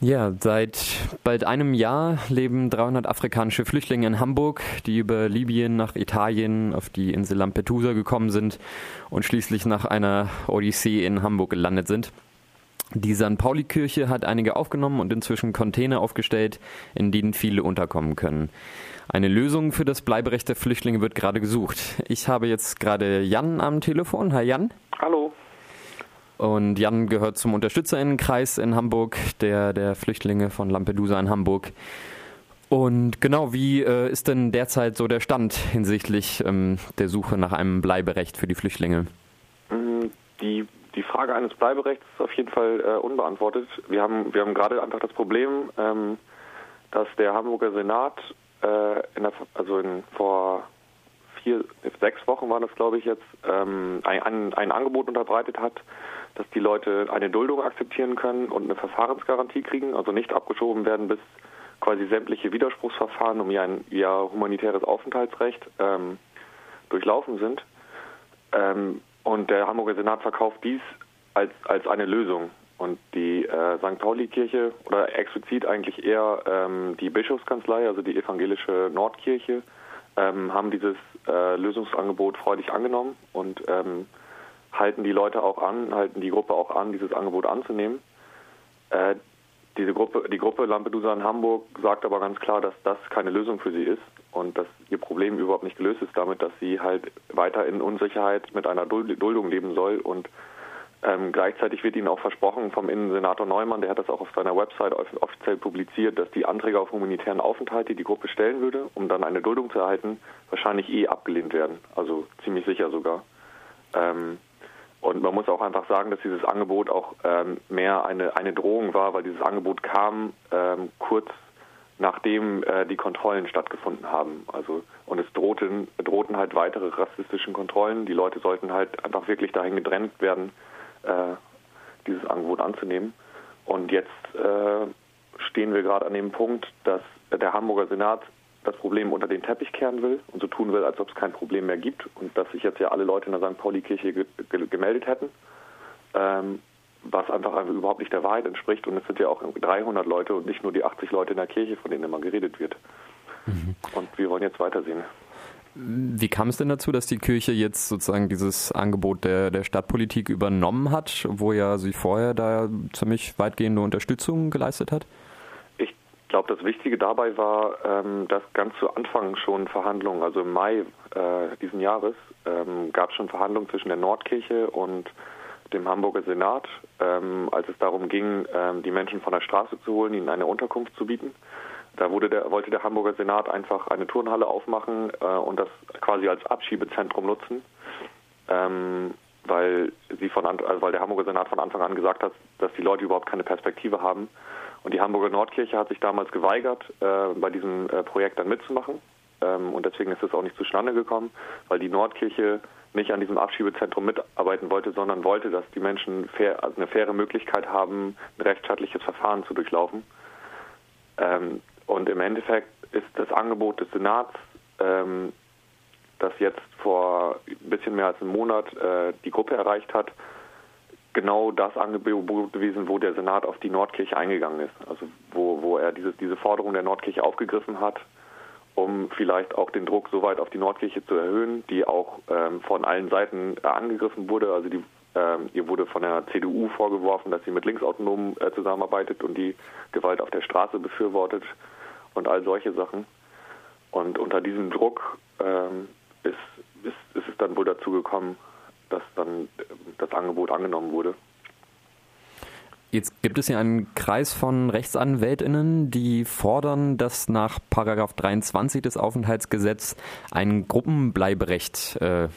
Ja, seit bald einem Jahr leben 300 afrikanische Flüchtlinge in Hamburg, die über Libyen nach Italien auf die Insel Lampedusa gekommen sind und schließlich nach einer Odyssee in Hamburg gelandet sind. Die St. Pauli-Kirche hat einige aufgenommen und inzwischen Container aufgestellt, in denen viele unterkommen können. Eine Lösung für das Bleiberecht der Flüchtlinge wird gerade gesucht. Ich habe jetzt gerade Jan am Telefon. Hi Jan. Hallo. Und Jan gehört zum Unterstützerinnenkreis in Hamburg, der, der Flüchtlinge von Lampedusa in Hamburg. Und genau, wie äh, ist denn derzeit so der Stand hinsichtlich ähm, der Suche nach einem Bleiberecht für die Flüchtlinge? Mm, die, die Frage eines Bleiberechts ist auf jeden Fall äh, unbeantwortet. Wir haben, wir haben gerade einfach das Problem, ähm, dass der Hamburger Senat, äh, in der, also in, vor vier, sechs Wochen war das, glaube ich, jetzt, ähm, ein, ein Angebot unterbreitet hat, dass die Leute eine Duldung akzeptieren können und eine Verfahrensgarantie kriegen, also nicht abgeschoben werden, bis quasi sämtliche Widerspruchsverfahren um ihr, ihr humanitäres Aufenthaltsrecht ähm, durchlaufen sind. Ähm, und der Hamburger Senat verkauft dies als, als eine Lösung. Und die äh, St. Pauli-Kirche oder explizit eigentlich eher ähm, die Bischofskanzlei, also die evangelische Nordkirche, ähm, haben dieses äh, Lösungsangebot freudig angenommen und ähm, halten die Leute auch an, halten die Gruppe auch an, dieses Angebot anzunehmen. Äh, diese Gruppe, die Gruppe Lampedusa in Hamburg sagt aber ganz klar, dass das keine Lösung für sie ist und dass ihr Problem überhaupt nicht gelöst ist damit, dass sie halt weiter in Unsicherheit mit einer Duldung leben soll und ähm, gleichzeitig wird ihnen auch versprochen vom Innensenator Neumann, der hat das auch auf seiner Website offiziell publiziert, dass die Anträge auf humanitären Aufenthalt, die die Gruppe stellen würde, um dann eine Duldung zu erhalten, wahrscheinlich eh abgelehnt werden. Also ziemlich sicher sogar. Ähm, und man muss auch einfach sagen, dass dieses Angebot auch ähm, mehr eine, eine Drohung war, weil dieses Angebot kam ähm, kurz nachdem äh, die Kontrollen stattgefunden haben. Also und es drohten, drohten halt weitere rassistischen Kontrollen. Die Leute sollten halt einfach wirklich dahin gedrängt werden, äh, dieses Angebot anzunehmen. Und jetzt äh, stehen wir gerade an dem Punkt, dass der Hamburger Senat das Problem unter den Teppich kehren will und so tun will, als ob es kein Problem mehr gibt und dass sich jetzt ja alle Leute in der St. Pauli-Kirche ge ge gemeldet hätten, ähm, was einfach überhaupt nicht der Wahrheit entspricht. Und es sind ja auch 300 Leute und nicht nur die 80 Leute in der Kirche, von denen immer geredet wird. Mhm. Und wir wollen jetzt weitersehen. Wie kam es denn dazu, dass die Kirche jetzt sozusagen dieses Angebot der, der Stadtpolitik übernommen hat, wo ja sie vorher da ziemlich weitgehende Unterstützung geleistet hat? Ich glaube, das Wichtige dabei war, ähm, dass ganz zu Anfang schon Verhandlungen, also im Mai äh, diesen Jahres, ähm, gab es schon Verhandlungen zwischen der Nordkirche und dem Hamburger Senat, ähm, als es darum ging, ähm, die Menschen von der Straße zu holen, ihnen eine Unterkunft zu bieten. Da der, wollte der Hamburger Senat einfach eine Turnhalle aufmachen äh, und das quasi als Abschiebezentrum nutzen, ähm, weil sie von also weil der Hamburger Senat von Anfang an gesagt hat, dass die Leute überhaupt keine Perspektive haben und die Hamburger Nordkirche hat sich damals geweigert, äh, bei diesem äh, Projekt dann mitzumachen. Ähm, und deswegen ist es auch nicht zustande gekommen, weil die Nordkirche nicht an diesem Abschiebezentrum mitarbeiten wollte, sondern wollte, dass die Menschen fair, also eine faire Möglichkeit haben, ein rechtsstaatliches Verfahren zu durchlaufen. Ähm, und im Endeffekt ist das Angebot des Senats, ähm, das jetzt vor ein bisschen mehr als einem Monat äh, die Gruppe erreicht hat, genau das Angebot gewesen, wo der Senat auf die Nordkirche eingegangen ist. Also wo, wo er dieses, diese Forderung der Nordkirche aufgegriffen hat, um vielleicht auch den Druck so weit auf die Nordkirche zu erhöhen, die auch ähm, von allen Seiten äh, angegriffen wurde. Also die, ähm, ihr wurde von der CDU vorgeworfen, dass sie mit Linksautonomen äh, zusammenarbeitet und die Gewalt auf der Straße befürwortet und all solche Sachen. Und unter diesem Druck ähm, ist, ist, ist es dann wohl dazu gekommen, dass dann das Angebot angenommen wurde. Jetzt gibt es ja einen Kreis von RechtsanwältInnen, die fordern, dass nach Paragraph 23 des Aufenthaltsgesetzes ein Gruppenbleiberecht äh,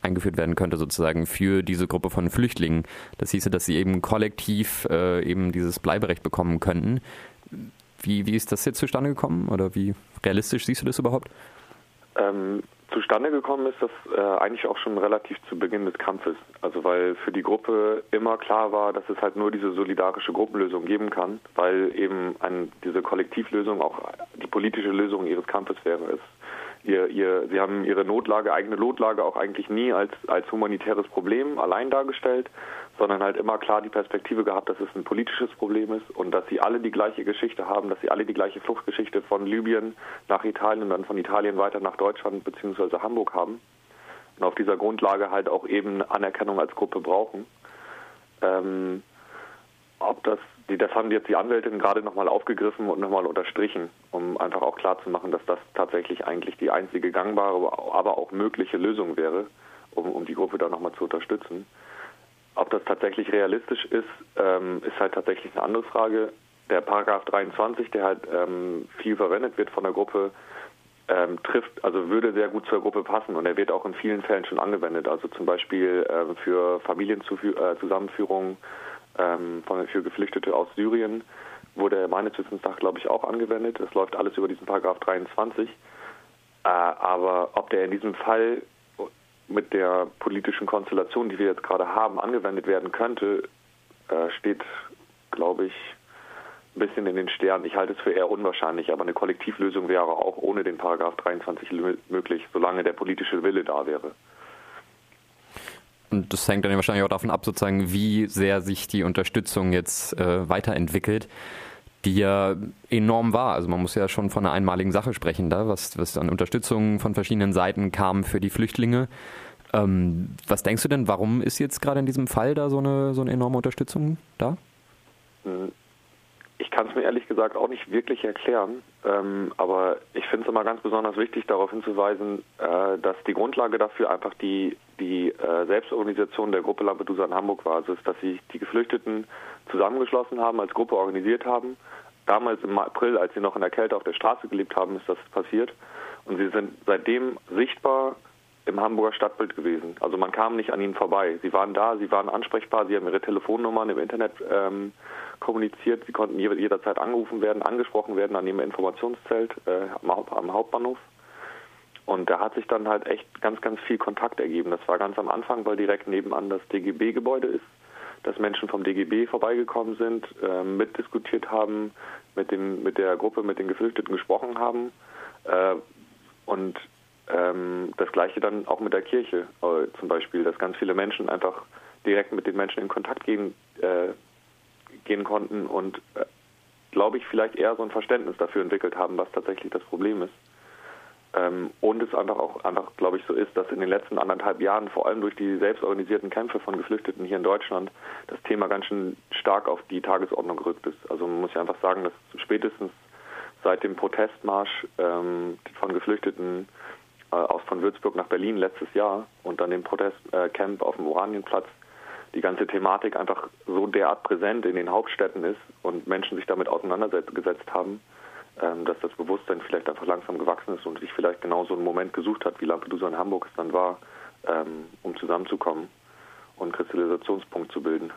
eingeführt werden könnte, sozusagen für diese Gruppe von Flüchtlingen. Das hieße, dass sie eben kollektiv äh, eben dieses Bleiberecht bekommen könnten. Wie, wie ist das jetzt zustande gekommen oder wie realistisch siehst du das überhaupt? Ähm, zustande gekommen ist das äh, eigentlich auch schon relativ zu Beginn des Kampfes. Also weil für die Gruppe immer klar war, dass es halt nur diese solidarische Gruppenlösung geben kann, weil eben ein, diese Kollektivlösung auch die politische Lösung ihres Kampfes wäre. Es, ihr, ihr, sie haben ihre Notlage, eigene Notlage auch eigentlich nie als, als humanitäres Problem allein dargestellt, sondern halt immer klar die Perspektive gehabt, dass es ein politisches Problem ist und dass sie alle die gleiche Geschichte haben, dass sie alle die gleiche Fluchtgeschichte von Libyen nach Italien und dann von Italien weiter nach Deutschland bzw. Hamburg haben und auf dieser Grundlage halt auch eben Anerkennung als Gruppe brauchen. Ähm, ob das, das haben jetzt die Anwältinnen gerade nochmal aufgegriffen und nochmal unterstrichen, um einfach auch klarzumachen, dass das tatsächlich eigentlich die einzige gangbare, aber auch mögliche Lösung wäre, um, um die Gruppe da nochmal zu unterstützen. Ob das tatsächlich realistisch ist, ähm, ist halt tatsächlich eine andere Frage. Der Paragraph 23, der halt ähm, viel verwendet wird von der Gruppe, ähm, trifft, also würde sehr gut zur Gruppe passen und er wird auch in vielen Fällen schon angewendet. Also zum Beispiel ähm, für Familienzusammenführung ähm, von, für Geflüchtete aus Syrien wurde meines Wissens nach, glaube ich, auch angewendet. Es läuft alles über diesen Paragraph 23. Äh, aber ob der in diesem Fall mit der politischen Konstellation, die wir jetzt gerade haben, angewendet werden könnte, äh, steht, glaube ich, ein bisschen in den Sternen. Ich halte es für eher unwahrscheinlich, aber eine Kollektivlösung wäre auch ohne den Paragraph 23 möglich, solange der politische Wille da wäre. Und das hängt dann wahrscheinlich auch davon ab, sozusagen, wie sehr sich die Unterstützung jetzt äh, weiterentwickelt, die ja enorm war. Also man muss ja schon von einer einmaligen Sache sprechen, da, was, was an Unterstützung von verschiedenen Seiten kam für die Flüchtlinge. Ähm, was denkst du denn, warum ist jetzt gerade in diesem Fall da so eine, so eine enorme Unterstützung da? Ich kann es mir ehrlich gesagt auch nicht wirklich erklären, ähm, aber ich finde es immer ganz besonders wichtig, darauf hinzuweisen, äh, dass die Grundlage dafür einfach die, die äh, Selbstorganisation der Gruppe Lampedusa in Hamburg war. Also, dass sich die Geflüchteten zusammengeschlossen haben, als Gruppe organisiert haben. Damals im April, als sie noch in der Kälte auf der Straße gelebt haben, ist das passiert. Und sie sind seitdem sichtbar im Hamburger Stadtbild gewesen. Also man kam nicht an ihnen vorbei. Sie waren da, sie waren ansprechbar, sie haben ihre Telefonnummern im Internet ähm, kommuniziert. Sie konnten jederzeit angerufen werden, angesprochen werden an ihrem Informationszelt äh, am Hauptbahnhof. Und da hat sich dann halt echt ganz, ganz viel Kontakt ergeben. Das war ganz am Anfang, weil direkt nebenan das DGB-Gebäude ist, dass Menschen vom DGB vorbeigekommen sind, äh, mitdiskutiert haben, mit, dem, mit der Gruppe, mit den Geflüchteten gesprochen haben. Äh, und ähm, das gleiche dann auch mit der Kirche äh, zum Beispiel, dass ganz viele Menschen einfach direkt mit den Menschen in Kontakt gehen, äh, gehen konnten und, äh, glaube ich, vielleicht eher so ein Verständnis dafür entwickelt haben, was tatsächlich das Problem ist. Ähm, und es einfach auch einfach, glaube ich, so ist, dass in den letzten anderthalb Jahren, vor allem durch die selbstorganisierten Kämpfe von Geflüchteten hier in Deutschland, das Thema ganz schön stark auf die Tagesordnung gerückt ist. Also man muss ja einfach sagen, dass spätestens seit dem Protestmarsch ähm, von Geflüchteten aus von Würzburg nach Berlin letztes Jahr und dann dem Protestcamp auf dem Oranienplatz die ganze Thematik einfach so derart präsent in den Hauptstädten ist und Menschen sich damit auseinandergesetzt haben, ähm, dass das Bewusstsein vielleicht einfach langsam gewachsen ist und sich vielleicht genau so einen Moment gesucht hat, wie Lampedusa in Hamburg es dann war, ähm, um zusammenzukommen und Kristallisationspunkt zu bilden.